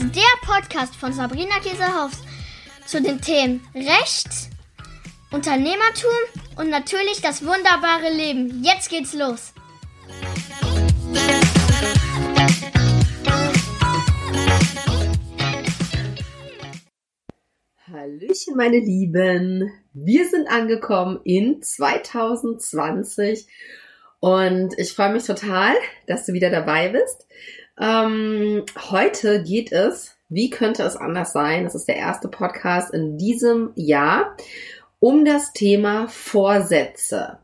ist der Podcast von Sabrina Käsehaus zu den Themen Recht, Unternehmertum und natürlich das wunderbare Leben. Jetzt geht's los. Hallöchen, meine Lieben. Wir sind angekommen in 2020 und ich freue mich total, dass du wieder dabei bist. Ähm, heute geht es, wie könnte es anders sein? Das ist der erste Podcast in diesem Jahr um das Thema Vorsätze.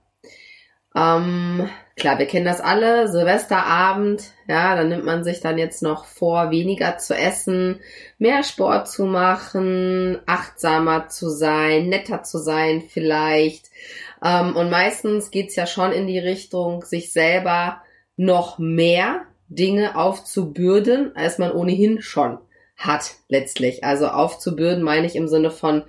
Ähm, klar, wir kennen das alle, Silvesterabend, ja, dann nimmt man sich dann jetzt noch vor, weniger zu essen, mehr Sport zu machen, achtsamer zu sein, netter zu sein vielleicht. Ähm, und meistens geht's ja schon in die Richtung, sich selber noch mehr Dinge aufzubürden, als man ohnehin schon hat, letztlich. Also aufzubürden meine ich im Sinne von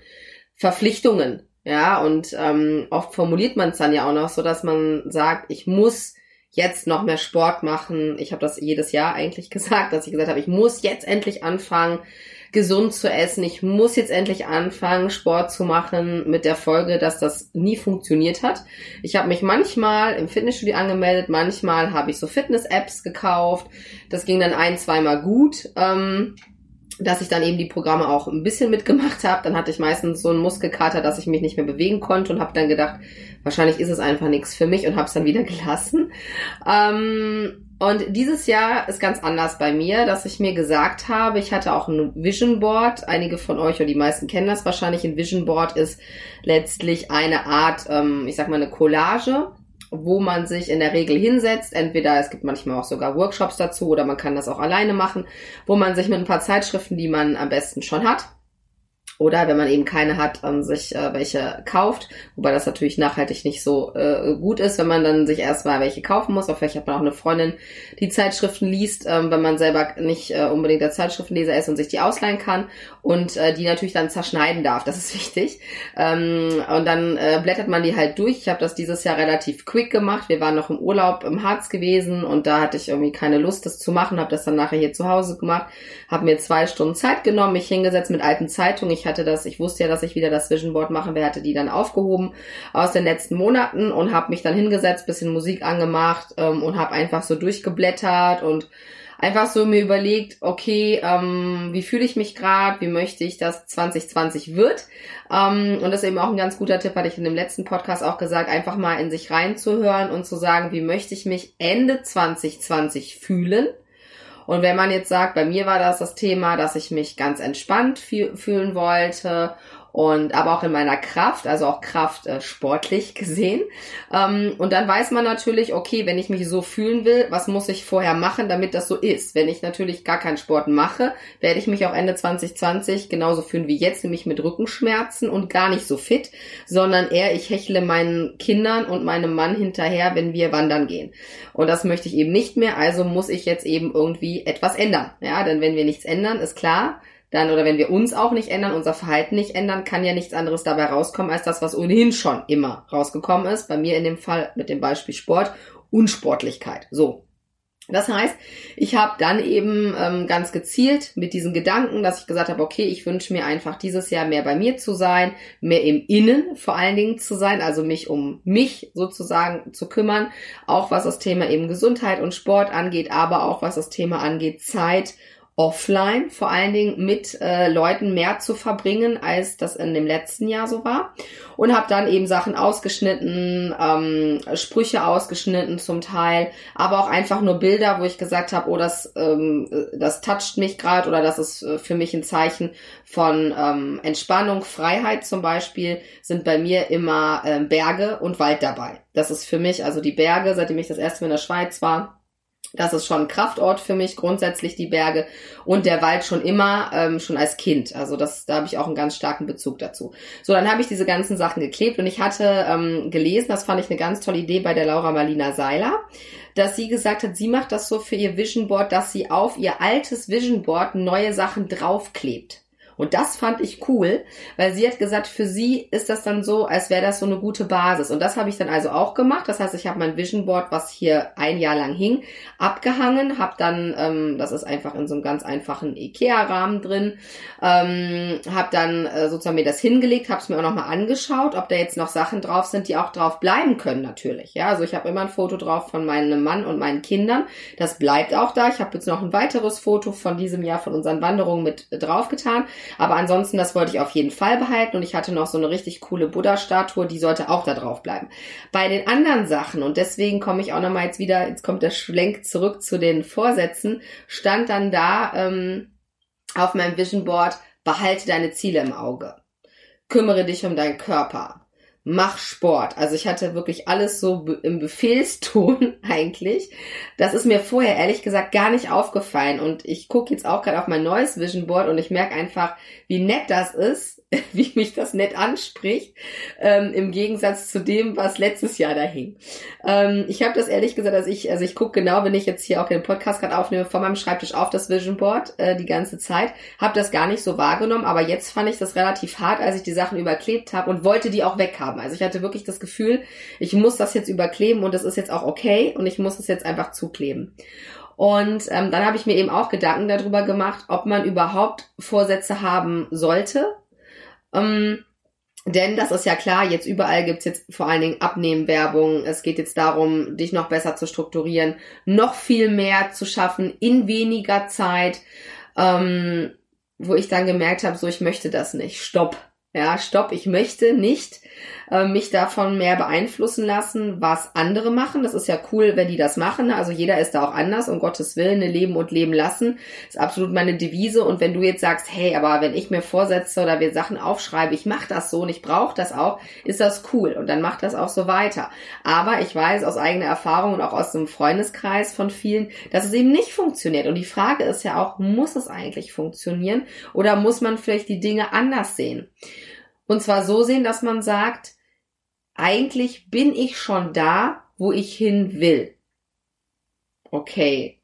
Verpflichtungen. Ja, und ähm, oft formuliert man es dann ja auch noch so, dass man sagt, ich muss jetzt noch mehr Sport machen. Ich habe das jedes Jahr eigentlich gesagt, dass ich gesagt habe, ich muss jetzt endlich anfangen, gesund zu essen. Ich muss jetzt endlich anfangen, Sport zu machen, mit der Folge, dass das nie funktioniert hat. Ich habe mich manchmal im Fitnessstudio angemeldet, manchmal habe ich so Fitness-Apps gekauft. Das ging dann ein, zweimal gut. Ähm, dass ich dann eben die Programme auch ein bisschen mitgemacht habe. Dann hatte ich meistens so einen Muskelkater, dass ich mich nicht mehr bewegen konnte und habe dann gedacht, wahrscheinlich ist es einfach nichts für mich und habe es dann wieder gelassen. Ähm, und dieses Jahr ist ganz anders bei mir, dass ich mir gesagt habe, ich hatte auch ein Vision Board. Einige von euch oder die meisten kennen das wahrscheinlich. Ein Vision Board ist letztlich eine Art, ähm, ich sag mal, eine Collage, wo man sich in der Regel hinsetzt. Entweder es gibt manchmal auch sogar Workshops dazu oder man kann das auch alleine machen, wo man sich mit ein paar Zeitschriften, die man am besten schon hat, oder wenn man eben keine hat, ähm, sich äh, welche kauft, wobei das natürlich nachhaltig nicht so äh, gut ist, wenn man dann sich erstmal welche kaufen muss. Oder vielleicht hat man auch eine Freundin, die Zeitschriften liest, ähm, wenn man selber nicht äh, unbedingt der Zeitschriftenleser ist und sich die ausleihen kann und äh, die natürlich dann zerschneiden darf. Das ist wichtig. Ähm, und dann äh, blättert man die halt durch. Ich habe das dieses Jahr relativ quick gemacht. Wir waren noch im Urlaub im Harz gewesen und da hatte ich irgendwie keine Lust, das zu machen. Habe das dann nachher hier zu Hause gemacht. Habe mir zwei Stunden Zeit genommen, mich hingesetzt mit alten Zeitungen. Ich hatte das, ich wusste ja, dass ich wieder das Vision Board machen werde, die dann aufgehoben aus den letzten Monaten und habe mich dann hingesetzt, bisschen Musik angemacht ähm, und habe einfach so durchgeblättert und einfach so mir überlegt, okay, ähm, wie fühle ich mich gerade, wie möchte ich, dass 2020 wird. Ähm, und das ist eben auch ein ganz guter Tipp, hatte ich in dem letzten Podcast auch gesagt, einfach mal in sich reinzuhören und zu sagen, wie möchte ich mich Ende 2020 fühlen und wenn man jetzt sagt, bei mir war das das Thema, dass ich mich ganz entspannt fühlen wollte und aber auch in meiner Kraft, also auch Kraft äh, sportlich gesehen. Ähm, und dann weiß man natürlich, okay, wenn ich mich so fühlen will, was muss ich vorher machen, damit das so ist? Wenn ich natürlich gar keinen Sport mache, werde ich mich auch Ende 2020 genauso fühlen wie jetzt, nämlich mit Rückenschmerzen und gar nicht so fit, sondern eher ich hechle meinen Kindern und meinem Mann hinterher, wenn wir wandern gehen. Und das möchte ich eben nicht mehr, also muss ich jetzt eben irgendwie etwas ändern. Ja, denn wenn wir nichts ändern, ist klar, dann oder wenn wir uns auch nicht ändern, unser Verhalten nicht ändern, kann ja nichts anderes dabei rauskommen als das, was ohnehin schon immer rausgekommen ist. Bei mir in dem Fall mit dem Beispiel Sport, Unsportlichkeit. So. Das heißt, ich habe dann eben ähm, ganz gezielt mit diesen Gedanken, dass ich gesagt habe, okay, ich wünsche mir einfach dieses Jahr mehr bei mir zu sein, mehr im Innen vor allen Dingen zu sein, also mich um mich sozusagen zu kümmern, auch was das Thema eben Gesundheit und Sport angeht, aber auch was das Thema angeht Zeit offline vor allen Dingen mit äh, Leuten mehr zu verbringen, als das in dem letzten Jahr so war. Und habe dann eben Sachen ausgeschnitten, ähm, Sprüche ausgeschnitten zum Teil, aber auch einfach nur Bilder, wo ich gesagt habe, oh, das, ähm, das toucht mich gerade oder das ist äh, für mich ein Zeichen von ähm, Entspannung, Freiheit zum Beispiel, sind bei mir immer ähm, Berge und Wald dabei. Das ist für mich, also die Berge, seitdem ich das erste Mal in der Schweiz war, das ist schon ein Kraftort für mich, grundsätzlich die Berge und der Wald schon immer, ähm, schon als Kind. Also das, da habe ich auch einen ganz starken Bezug dazu. So, dann habe ich diese ganzen Sachen geklebt und ich hatte ähm, gelesen, das fand ich eine ganz tolle Idee bei der Laura Marlina Seiler, dass sie gesagt hat, sie macht das so für ihr Vision Board, dass sie auf ihr altes Vision Board neue Sachen draufklebt. Und das fand ich cool, weil sie hat gesagt, für sie ist das dann so, als wäre das so eine gute Basis. Und das habe ich dann also auch gemacht. Das heißt, ich habe mein Vision Board, was hier ein Jahr lang hing, abgehangen, habe dann, ähm, das ist einfach in so einem ganz einfachen Ikea-Rahmen drin, ähm, habe dann äh, sozusagen mir das hingelegt, habe es mir auch nochmal angeschaut, ob da jetzt noch Sachen drauf sind, die auch drauf bleiben können natürlich. Ja, also ich habe immer ein Foto drauf von meinem Mann und meinen Kindern. Das bleibt auch da. Ich habe jetzt noch ein weiteres Foto von diesem Jahr von unseren Wanderungen mit draufgetan. Aber ansonsten, das wollte ich auf jeden Fall behalten. Und ich hatte noch so eine richtig coole Buddha-Statue, die sollte auch da drauf bleiben. Bei den anderen Sachen, und deswegen komme ich auch nochmal jetzt wieder, jetzt kommt der Schlenk zurück zu den Vorsätzen, stand dann da ähm, auf meinem Vision Board, behalte deine Ziele im Auge. Kümmere dich um deinen Körper mach Sport. Also ich hatte wirklich alles so im Befehlston eigentlich. Das ist mir vorher ehrlich gesagt gar nicht aufgefallen. Und ich gucke jetzt auch gerade auf mein neues Vision Board und ich merke einfach, wie nett das ist, wie mich das nett anspricht, ähm, im Gegensatz zu dem, was letztes Jahr da hing. Ähm, ich habe das ehrlich gesagt, also ich, also ich gucke genau, wenn ich jetzt hier auch den Podcast gerade aufnehme, vor meinem Schreibtisch auf das Vision Board äh, die ganze Zeit, habe das gar nicht so wahrgenommen, aber jetzt fand ich das relativ hart, als ich die Sachen überklebt habe und wollte die auch weghaben. Also ich hatte wirklich das Gefühl, ich muss das jetzt überkleben und das ist jetzt auch okay und ich muss es jetzt einfach zukleben. Und ähm, dann habe ich mir eben auch Gedanken darüber gemacht, ob man überhaupt Vorsätze haben sollte ähm, denn das ist ja klar, jetzt überall gibt's jetzt vor allen Dingen Abnehmwerbung. Es geht jetzt darum, dich noch besser zu strukturieren, noch viel mehr zu schaffen in weniger Zeit, ähm, wo ich dann gemerkt habe, so ich möchte das nicht. Stopp. Ja, stopp, ich möchte nicht äh, mich davon mehr beeinflussen lassen, was andere machen. Das ist ja cool, wenn die das machen. Also jeder ist da auch anders, um Gottes Willen, ne, leben und leben lassen. ist absolut meine Devise. Und wenn du jetzt sagst, hey, aber wenn ich mir vorsetze oder wir Sachen aufschreibe, ich mache das so und ich brauche das auch, ist das cool. Und dann macht das auch so weiter. Aber ich weiß aus eigener Erfahrung und auch aus dem Freundeskreis von vielen, dass es eben nicht funktioniert. Und die Frage ist ja auch, muss es eigentlich funktionieren oder muss man vielleicht die Dinge anders sehen? Und zwar so sehen, dass man sagt, eigentlich bin ich schon da, wo ich hin will. Okay.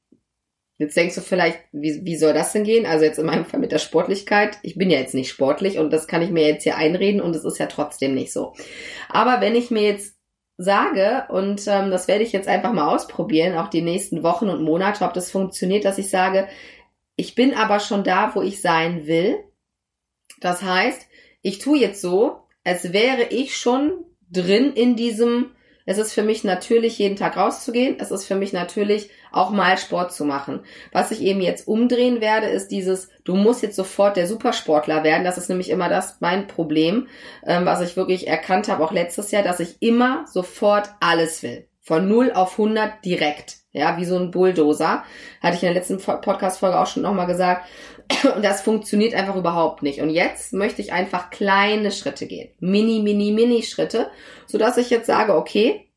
Jetzt denkst du vielleicht, wie, wie soll das denn gehen? Also jetzt in meinem Fall mit der Sportlichkeit. Ich bin ja jetzt nicht sportlich und das kann ich mir jetzt hier einreden und es ist ja trotzdem nicht so. Aber wenn ich mir jetzt sage, und ähm, das werde ich jetzt einfach mal ausprobieren, auch die nächsten Wochen und Monate, ob das funktioniert, dass ich sage, ich bin aber schon da, wo ich sein will. Das heißt, ich tue jetzt so, als wäre ich schon drin in diesem, es ist für mich natürlich, jeden Tag rauszugehen. Es ist für mich natürlich, auch mal Sport zu machen. Was ich eben jetzt umdrehen werde, ist dieses, du musst jetzt sofort der Supersportler werden. Das ist nämlich immer das mein Problem, ähm, was ich wirklich erkannt habe, auch letztes Jahr, dass ich immer sofort alles will. Von 0 auf 100 direkt. Ja, wie so ein Bulldozer. Hatte ich in der letzten Podcast-Folge auch schon nochmal gesagt. Und das funktioniert einfach überhaupt nicht. Und jetzt möchte ich einfach kleine Schritte gehen. Mini, mini, mini Schritte. Sodass ich jetzt sage, okay,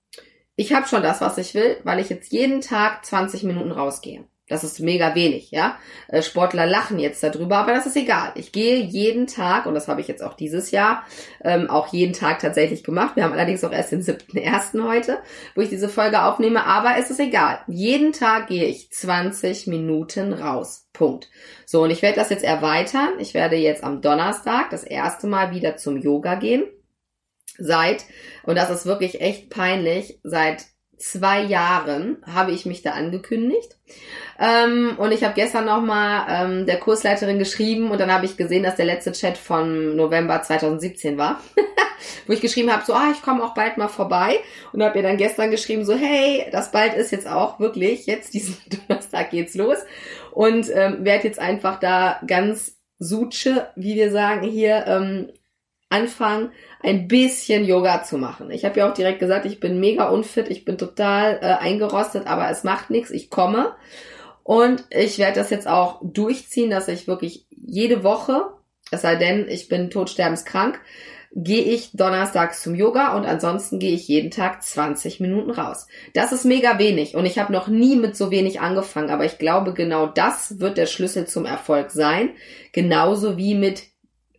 ich habe schon das, was ich will, weil ich jetzt jeden Tag 20 Minuten rausgehe. Das ist mega wenig, ja. Äh, Sportler lachen jetzt darüber, aber das ist egal. Ich gehe jeden Tag, und das habe ich jetzt auch dieses Jahr, ähm, auch jeden Tag tatsächlich gemacht. Wir haben allerdings auch erst den siebten ersten heute, wo ich diese Folge aufnehme, aber es ist egal. Jeden Tag gehe ich 20 Minuten raus. Punkt. So, und ich werde das jetzt erweitern. Ich werde jetzt am Donnerstag das erste Mal wieder zum Yoga gehen. Seit, und das ist wirklich echt peinlich, seit zwei Jahren habe ich mich da angekündigt. Ähm, und ich habe gestern nochmal ähm, der Kursleiterin geschrieben und dann habe ich gesehen, dass der letzte Chat von November 2017 war. Wo ich geschrieben habe, so, ah, ich komme auch bald mal vorbei. Und habe ihr dann gestern geschrieben, so, hey, das bald ist jetzt auch wirklich, jetzt diesen Donnerstag geht's los. Und ähm, werde jetzt einfach da ganz suche, wie wir sagen hier, ähm, anfangen, ein bisschen Yoga zu machen. Ich habe ja auch direkt gesagt, ich bin mega unfit, ich bin total äh, eingerostet, aber es macht nichts, ich komme. Und ich werde das jetzt auch durchziehen, dass ich wirklich jede Woche, es sei denn, ich bin todsterbenskrank, gehe ich donnerstags zum Yoga und ansonsten gehe ich jeden Tag 20 Minuten raus. Das ist mega wenig und ich habe noch nie mit so wenig angefangen, aber ich glaube, genau das wird der Schlüssel zum Erfolg sein. Genauso wie mit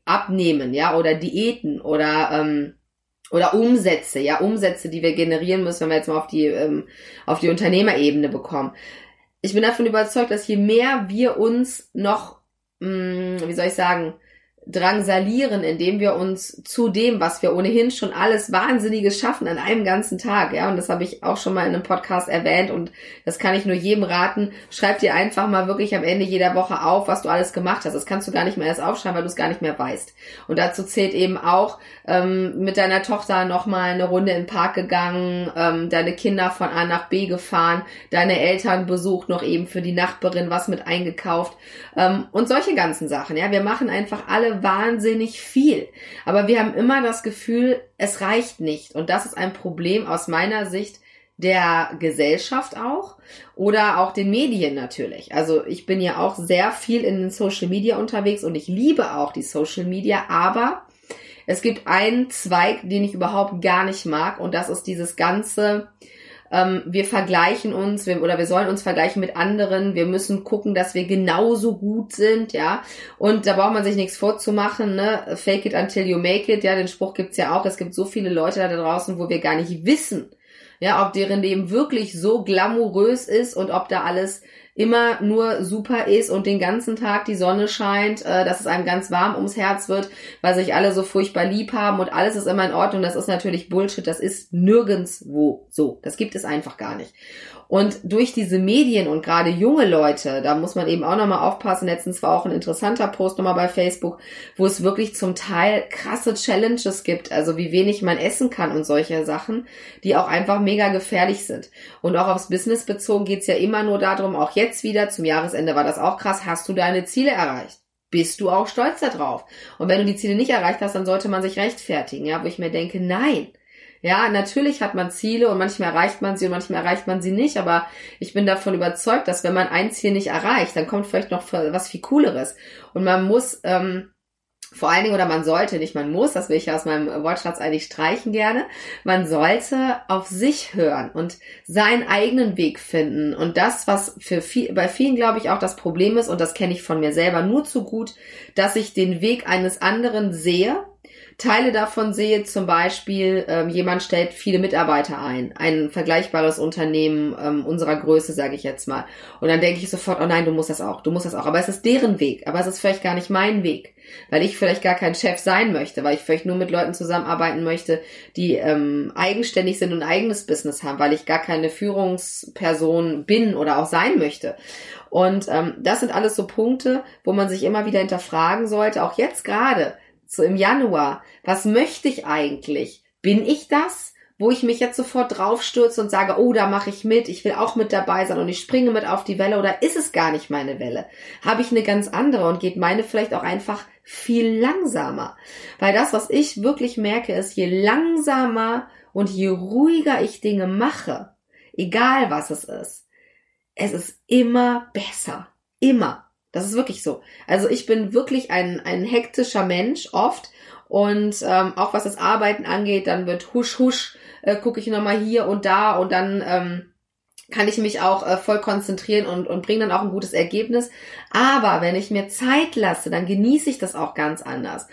Abnehmen, ja, oder Diäten oder ähm, oder Umsätze, ja, Umsätze, die wir generieren müssen, wenn wir jetzt mal auf die ähm, auf die Unternehmerebene bekommen. Ich bin davon überzeugt, dass je mehr wir uns noch, mh, mm, wie soll ich sagen, drangsalieren, indem wir uns zu dem, was wir ohnehin schon alles Wahnsinniges schaffen an einem ganzen Tag, ja, und das habe ich auch schon mal in einem Podcast erwähnt und das kann ich nur jedem raten, schreib dir einfach mal wirklich am Ende jeder Woche auf, was du alles gemacht hast. Das kannst du gar nicht mehr erst aufschreiben, weil du es gar nicht mehr weißt. Und dazu zählt eben auch ähm, mit deiner Tochter nochmal eine Runde den Park gegangen, ähm, deine Kinder von A nach B gefahren, deine Eltern besucht, noch eben für die Nachbarin was mit eingekauft ähm, und solche ganzen Sachen, ja. Wir machen einfach alle wahnsinnig viel. Aber wir haben immer das Gefühl, es reicht nicht. Und das ist ein Problem aus meiner Sicht der Gesellschaft auch oder auch den Medien natürlich. Also ich bin ja auch sehr viel in den Social Media unterwegs und ich liebe auch die Social Media, aber es gibt einen Zweig, den ich überhaupt gar nicht mag und das ist dieses ganze ähm, wir vergleichen uns wir, oder wir sollen uns vergleichen mit anderen, wir müssen gucken, dass wir genauso gut sind, ja. Und da braucht man sich nichts vorzumachen, ne? Fake it until you make it, ja, den Spruch gibt's ja auch. Es gibt so viele Leute da draußen, wo wir gar nicht wissen, ja, ob deren Leben wirklich so glamourös ist und ob da alles immer nur super ist und den ganzen Tag die Sonne scheint, äh, dass es einem ganz warm ums Herz wird, weil sich alle so furchtbar lieb haben und alles ist immer in Ordnung. Das ist natürlich Bullshit. Das ist nirgendswo so. Das gibt es einfach gar nicht. Und durch diese Medien und gerade junge Leute, da muss man eben auch nochmal aufpassen. Letztens war auch ein interessanter Post nochmal bei Facebook, wo es wirklich zum Teil krasse Challenges gibt, also wie wenig man essen kann und solche Sachen, die auch einfach mega gefährlich sind. Und auch aufs Business bezogen geht's ja immer nur darum, auch jetzt wieder, zum Jahresende war das auch krass, hast du deine Ziele erreicht? Bist du auch stolz darauf? Und wenn du die Ziele nicht erreicht hast, dann sollte man sich rechtfertigen, ja, wo ich mir denke, nein, ja, natürlich hat man Ziele und manchmal erreicht man sie und manchmal erreicht man sie nicht, aber ich bin davon überzeugt, dass wenn man ein Ziel nicht erreicht, dann kommt vielleicht noch was viel Cooleres. Und man muss ähm, vor allen Dingen, oder man sollte, nicht man muss, das will ich ja aus meinem Wortschatz eigentlich streichen gerne, man sollte auf sich hören und seinen eigenen Weg finden. Und das, was für viel, bei vielen, glaube ich, auch das Problem ist, und das kenne ich von mir selber nur zu gut, dass ich den Weg eines anderen sehe Teile davon sehe, zum Beispiel, ähm, jemand stellt viele Mitarbeiter ein, ein vergleichbares Unternehmen ähm, unserer Größe, sage ich jetzt mal. Und dann denke ich sofort, oh nein, du musst das auch, du musst das auch. Aber es ist deren Weg, aber es ist vielleicht gar nicht mein Weg, weil ich vielleicht gar kein Chef sein möchte, weil ich vielleicht nur mit Leuten zusammenarbeiten möchte, die ähm, eigenständig sind und eigenes Business haben, weil ich gar keine Führungsperson bin oder auch sein möchte. Und ähm, das sind alles so Punkte, wo man sich immer wieder hinterfragen sollte, auch jetzt gerade so im Januar, was möchte ich eigentlich? Bin ich das? Wo ich mich jetzt sofort draufstürze und sage, oh, da mache ich mit, ich will auch mit dabei sein und ich springe mit auf die Welle oder ist es gar nicht meine Welle? Habe ich eine ganz andere und geht meine vielleicht auch einfach viel langsamer? Weil das, was ich wirklich merke, ist, je langsamer und je ruhiger ich Dinge mache, egal was es ist, es ist immer besser. Immer. Das ist wirklich so. Also ich bin wirklich ein, ein hektischer Mensch oft. Und ähm, auch was das Arbeiten angeht, dann wird husch husch, äh, gucke ich nochmal hier und da und dann ähm, kann ich mich auch äh, voll konzentrieren und, und bringe dann auch ein gutes Ergebnis. Aber wenn ich mir Zeit lasse, dann genieße ich das auch ganz anders.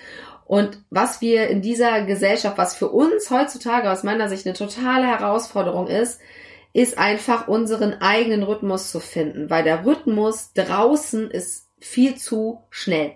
Und was wir in dieser Gesellschaft, was für uns heutzutage aus meiner Sicht eine totale Herausforderung ist, ist einfach unseren eigenen Rhythmus zu finden, weil der Rhythmus draußen ist viel zu schnell.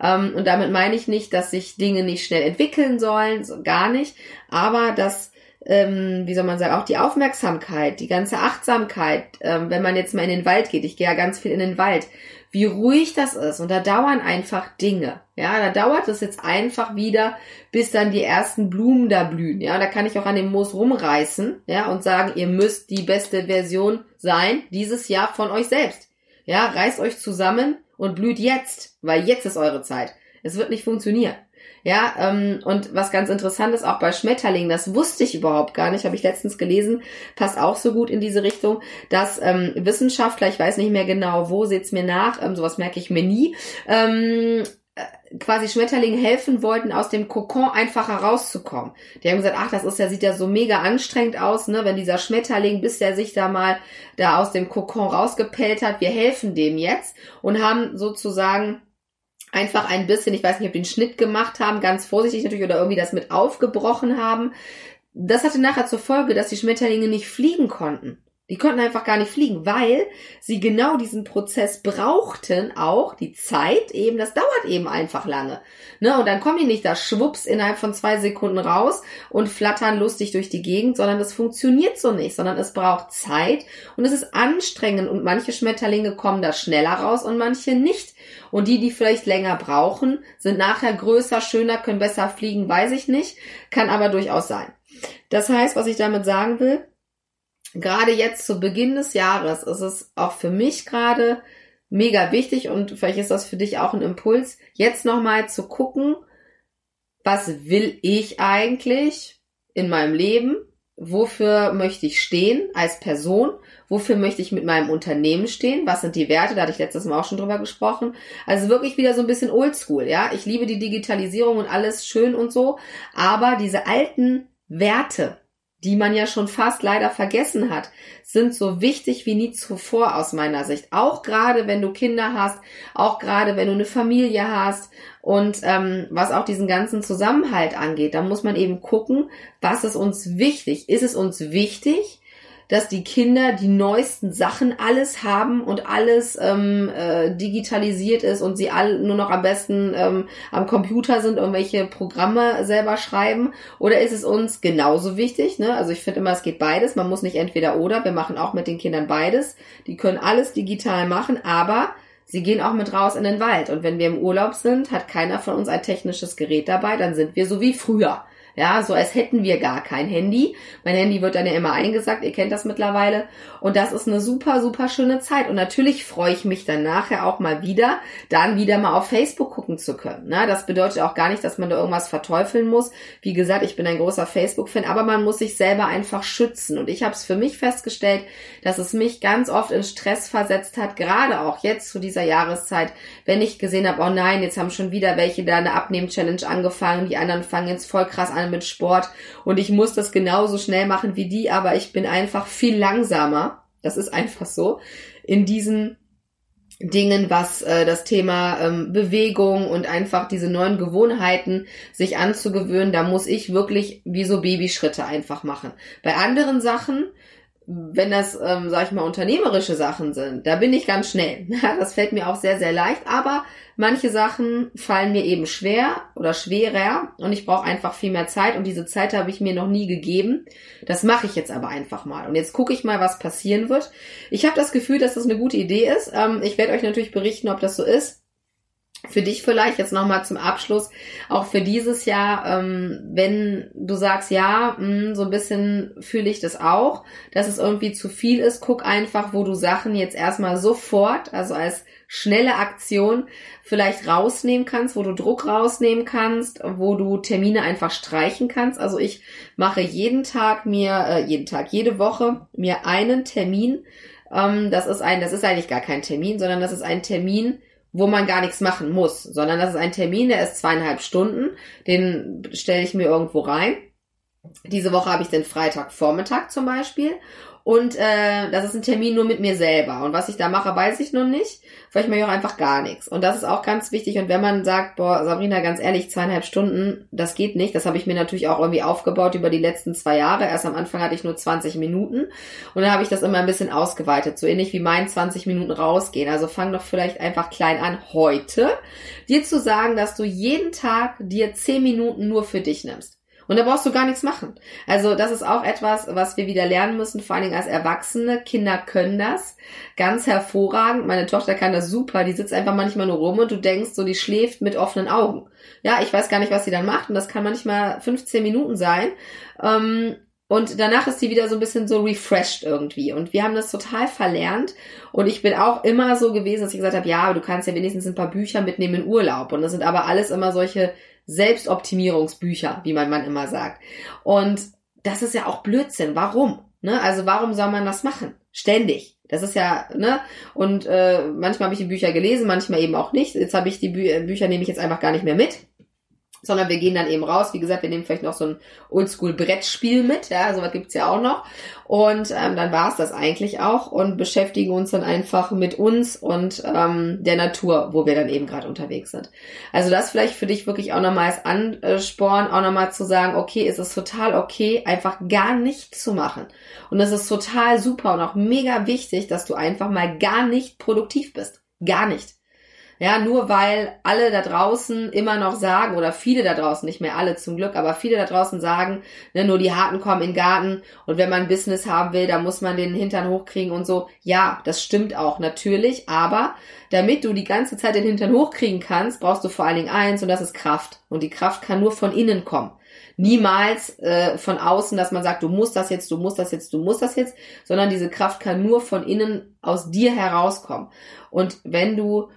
Ähm, und damit meine ich nicht, dass sich Dinge nicht schnell entwickeln sollen, so gar nicht, aber dass ähm, wie soll man sagen, auch die Aufmerksamkeit, die ganze Achtsamkeit, ähm, wenn man jetzt mal in den Wald geht, ich gehe ja ganz viel in den Wald, wie ruhig das ist. Und da dauern einfach Dinge. Ja, da dauert es jetzt einfach wieder, bis dann die ersten Blumen da blühen. Ja, da kann ich auch an dem Moos rumreißen, ja, und sagen, ihr müsst die beste Version sein dieses Jahr von euch selbst. Ja, reißt euch zusammen und blüht jetzt, weil jetzt ist eure Zeit. Es wird nicht funktionieren. Ja, ähm, und was ganz interessant ist, auch bei Schmetterlingen, das wusste ich überhaupt gar nicht, habe ich letztens gelesen, passt auch so gut in diese Richtung, dass ähm, Wissenschaftler, ich weiß nicht mehr genau wo, seht's mir nach, ähm, sowas merke ich mir nie, ähm, äh, quasi Schmetterlingen helfen wollten, aus dem Kokon einfacher rauszukommen. Die haben gesagt, ach, das ist ja, sieht ja so mega anstrengend aus, ne, wenn dieser Schmetterling, bis der sich da mal da aus dem Kokon rausgepellt hat, wir helfen dem jetzt und haben sozusagen einfach ein bisschen, ich weiß nicht, ob den Schnitt gemacht haben, ganz vorsichtig natürlich oder irgendwie das mit aufgebrochen haben. Das hatte nachher zur Folge, dass die Schmetterlinge nicht fliegen konnten. Die konnten einfach gar nicht fliegen, weil sie genau diesen Prozess brauchten, auch die Zeit eben, das dauert eben einfach lange. Ne? Und dann kommen die nicht da schwupps innerhalb von zwei Sekunden raus und flattern lustig durch die Gegend, sondern es funktioniert so nicht, sondern es braucht Zeit und es ist anstrengend und manche Schmetterlinge kommen da schneller raus und manche nicht. Und die, die vielleicht länger brauchen, sind nachher größer, schöner, können besser fliegen, weiß ich nicht, kann aber durchaus sein. Das heißt, was ich damit sagen will, gerade jetzt zu Beginn des Jahres ist es auch für mich gerade mega wichtig und vielleicht ist das für dich auch ein Impuls, jetzt nochmal zu gucken, was will ich eigentlich in meinem Leben? Wofür möchte ich stehen als Person? Wofür möchte ich mit meinem Unternehmen stehen? Was sind die Werte? Da hatte ich letztes Mal auch schon drüber gesprochen. Also wirklich wieder so ein bisschen oldschool, ja. Ich liebe die Digitalisierung und alles schön und so. Aber diese alten Werte, die man ja schon fast leider vergessen hat, sind so wichtig wie nie zuvor aus meiner Sicht. Auch gerade wenn du Kinder hast, auch gerade wenn du eine Familie hast und ähm, was auch diesen ganzen Zusammenhalt angeht, da muss man eben gucken, was ist uns wichtig. Ist es uns wichtig, dass die Kinder die neuesten Sachen alles haben und alles ähm, äh, digitalisiert ist und sie alle nur noch am besten ähm, am Computer sind, irgendwelche Programme selber schreiben? Oder ist es uns genauso wichtig? Ne? Also ich finde immer, es geht beides. Man muss nicht entweder oder. Wir machen auch mit den Kindern beides. Die können alles digital machen, aber Sie gehen auch mit raus in den Wald. Und wenn wir im Urlaub sind, hat keiner von uns ein technisches Gerät dabei, dann sind wir so wie früher. Ja, so als hätten wir gar kein Handy. Mein Handy wird dann ja immer eingesagt, ihr kennt das mittlerweile. Und das ist eine super, super schöne Zeit. Und natürlich freue ich mich dann nachher auch mal wieder, dann wieder mal auf Facebook gucken zu können. Na, das bedeutet auch gar nicht, dass man da irgendwas verteufeln muss. Wie gesagt, ich bin ein großer Facebook-Fan, aber man muss sich selber einfach schützen. Und ich habe es für mich festgestellt, dass es mich ganz oft in Stress versetzt hat, gerade auch jetzt zu dieser Jahreszeit, wenn ich gesehen habe, oh nein, jetzt haben schon wieder welche da eine Abnehmen-Challenge angefangen, die anderen fangen jetzt voll krass an an mit Sport und ich muss das genauso schnell machen wie die, aber ich bin einfach viel langsamer. Das ist einfach so. In diesen Dingen, was äh, das Thema ähm, Bewegung und einfach diese neuen Gewohnheiten sich anzugewöhnen, da muss ich wirklich wie so Babyschritte einfach machen. Bei anderen Sachen wenn das, ähm, sag ich mal, unternehmerische Sachen sind, da bin ich ganz schnell. das fällt mir auch sehr, sehr leicht. Aber manche Sachen fallen mir eben schwer oder schwerer und ich brauche einfach viel mehr Zeit und diese Zeit habe ich mir noch nie gegeben. Das mache ich jetzt aber einfach mal. Und jetzt gucke ich mal, was passieren wird. Ich habe das Gefühl, dass das eine gute Idee ist. Ähm, ich werde euch natürlich berichten, ob das so ist für dich vielleicht jetzt nochmal zum Abschluss, auch für dieses Jahr, ähm, wenn du sagst, ja, hm, so ein bisschen fühle ich das auch, dass es irgendwie zu viel ist, guck einfach, wo du Sachen jetzt erstmal sofort, also als schnelle Aktion vielleicht rausnehmen kannst, wo du Druck rausnehmen kannst, wo du Termine einfach streichen kannst. Also ich mache jeden Tag mir, äh, jeden Tag, jede Woche mir einen Termin. Ähm, das ist ein, das ist eigentlich gar kein Termin, sondern das ist ein Termin, wo man gar nichts machen muss, sondern das ist ein Termin, der ist zweieinhalb Stunden, den stelle ich mir irgendwo rein. Diese Woche habe ich den Freitagvormittag zum Beispiel und äh, das ist ein Termin nur mit mir selber. Und was ich da mache, weiß ich noch nicht. Vielleicht mache ich auch einfach gar nichts. Und das ist auch ganz wichtig. Und wenn man sagt, boah, Sabrina, ganz ehrlich, zweieinhalb Stunden, das geht nicht. Das habe ich mir natürlich auch irgendwie aufgebaut über die letzten zwei Jahre. Erst am Anfang hatte ich nur 20 Minuten. Und dann habe ich das immer ein bisschen ausgeweitet. So ähnlich wie mein 20 Minuten rausgehen. Also fang doch vielleicht einfach klein an, heute dir zu sagen, dass du jeden Tag dir 10 Minuten nur für dich nimmst. Und da brauchst du gar nichts machen. Also das ist auch etwas, was wir wieder lernen müssen, vor allen Dingen als Erwachsene. Kinder können das ganz hervorragend. Meine Tochter kann das super. Die sitzt einfach manchmal nur rum und du denkst so, die schläft mit offenen Augen. Ja, ich weiß gar nicht, was sie dann macht und das kann manchmal 15 Minuten sein. Ähm, und danach ist sie wieder so ein bisschen so refreshed irgendwie. Und wir haben das total verlernt. Und ich bin auch immer so gewesen, dass ich gesagt habe, ja, du kannst ja wenigstens ein paar Bücher mitnehmen in Urlaub. Und das sind aber alles immer solche Selbstoptimierungsbücher, wie mein Mann immer sagt. Und das ist ja auch Blödsinn. Warum? Ne? Also warum soll man das machen? Ständig. Das ist ja, ne? Und äh, manchmal habe ich die Bücher gelesen, manchmal eben auch nicht. Jetzt habe ich die Bü Bücher nehme ich jetzt einfach gar nicht mehr mit. Sondern wir gehen dann eben raus. Wie gesagt, wir nehmen vielleicht noch so ein Oldschool-Brettspiel mit, ja, sowas gibt's ja auch noch. Und ähm, dann war's das eigentlich auch und beschäftigen uns dann einfach mit uns und ähm, der Natur, wo wir dann eben gerade unterwegs sind. Also das vielleicht für dich wirklich auch nochmal als Ansporn, auch nochmal zu sagen, okay, es ist total okay, einfach gar nichts zu machen. Und es ist total super und auch mega wichtig, dass du einfach mal gar nicht produktiv bist. Gar nicht. Ja, nur weil alle da draußen immer noch sagen, oder viele da draußen, nicht mehr alle zum Glück, aber viele da draußen sagen, ne, nur die Harten kommen in den Garten und wenn man Business haben will, dann muss man den Hintern hochkriegen und so. Ja, das stimmt auch natürlich, aber damit du die ganze Zeit den Hintern hochkriegen kannst, brauchst du vor allen Dingen eins und das ist Kraft. Und die Kraft kann nur von innen kommen niemals äh, von außen, dass man sagt, du musst das jetzt, du musst das jetzt, du musst das jetzt, sondern diese Kraft kann nur von innen aus dir herauskommen. Und wenn du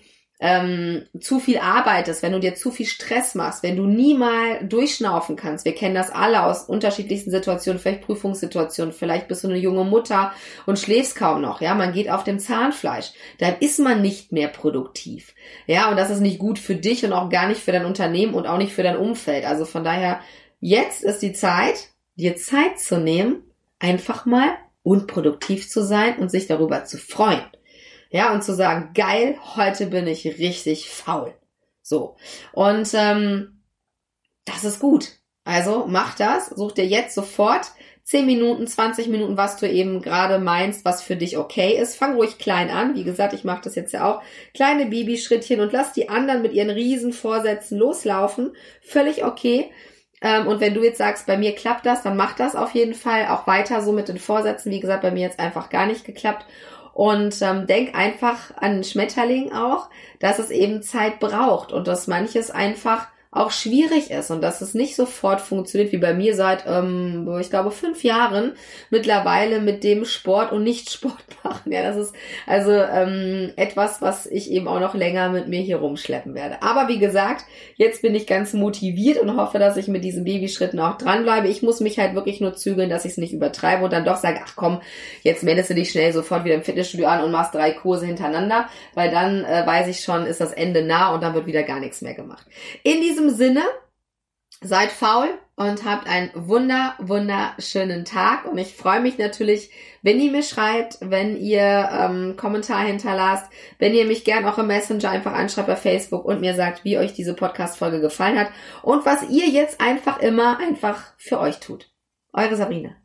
ähm, zu viel arbeitest, wenn du dir zu viel Stress machst, wenn du nie mal durchschnaufen kannst, wir kennen das alle aus unterschiedlichsten Situationen, vielleicht Prüfungssituationen, vielleicht bist du eine junge Mutter und schläfst kaum noch, ja, man geht auf dem Zahnfleisch, dann ist man nicht mehr produktiv, ja, und das ist nicht gut für dich und auch gar nicht für dein Unternehmen und auch nicht für dein Umfeld, also von daher, jetzt ist die Zeit, dir Zeit zu nehmen, einfach mal unproduktiv zu sein und sich darüber zu freuen. Ja, und zu sagen, geil, heute bin ich richtig faul. So. Und ähm, das ist gut. Also mach das, such dir jetzt sofort 10 Minuten, 20 Minuten, was du eben gerade meinst, was für dich okay ist. Fang ruhig klein an. Wie gesagt, ich mache das jetzt ja auch. Kleine Babyschrittchen und lass die anderen mit ihren riesen Vorsätzen loslaufen. Völlig okay. Ähm, und wenn du jetzt sagst, bei mir klappt das, dann mach das auf jeden Fall auch weiter so mit den Vorsätzen. Wie gesagt, bei mir jetzt einfach gar nicht geklappt. Und ähm, denk einfach an Schmetterling auch, dass es eben Zeit braucht und dass manches einfach auch schwierig ist und dass es nicht sofort funktioniert wie bei mir seit, ähm, ich glaube, fünf Jahren mittlerweile mit dem Sport und Nicht-Sport machen. Ja, das ist also ähm, etwas, was ich eben auch noch länger mit mir hier rumschleppen werde. Aber wie gesagt, jetzt bin ich ganz motiviert und hoffe, dass ich mit diesen Babyschritten auch dranbleibe. Ich muss mich halt wirklich nur zügeln, dass ich es nicht übertreibe und dann doch sage, ach komm, jetzt meldest du dich schnell sofort wieder im Fitnessstudio an und machst drei Kurse hintereinander, weil dann äh, weiß ich schon, ist das Ende nah und dann wird wieder gar nichts mehr gemacht. In diesem diesem Sinne, seid faul und habt einen wunder, wunderschönen Tag. Und ich freue mich natürlich, wenn ihr mir schreibt, wenn ihr ähm, Kommentar hinterlasst, wenn ihr mich gern auch im Messenger einfach anschreibt bei Facebook und mir sagt, wie euch diese Podcast-Folge gefallen hat und was ihr jetzt einfach immer einfach für euch tut. Eure Sabrina.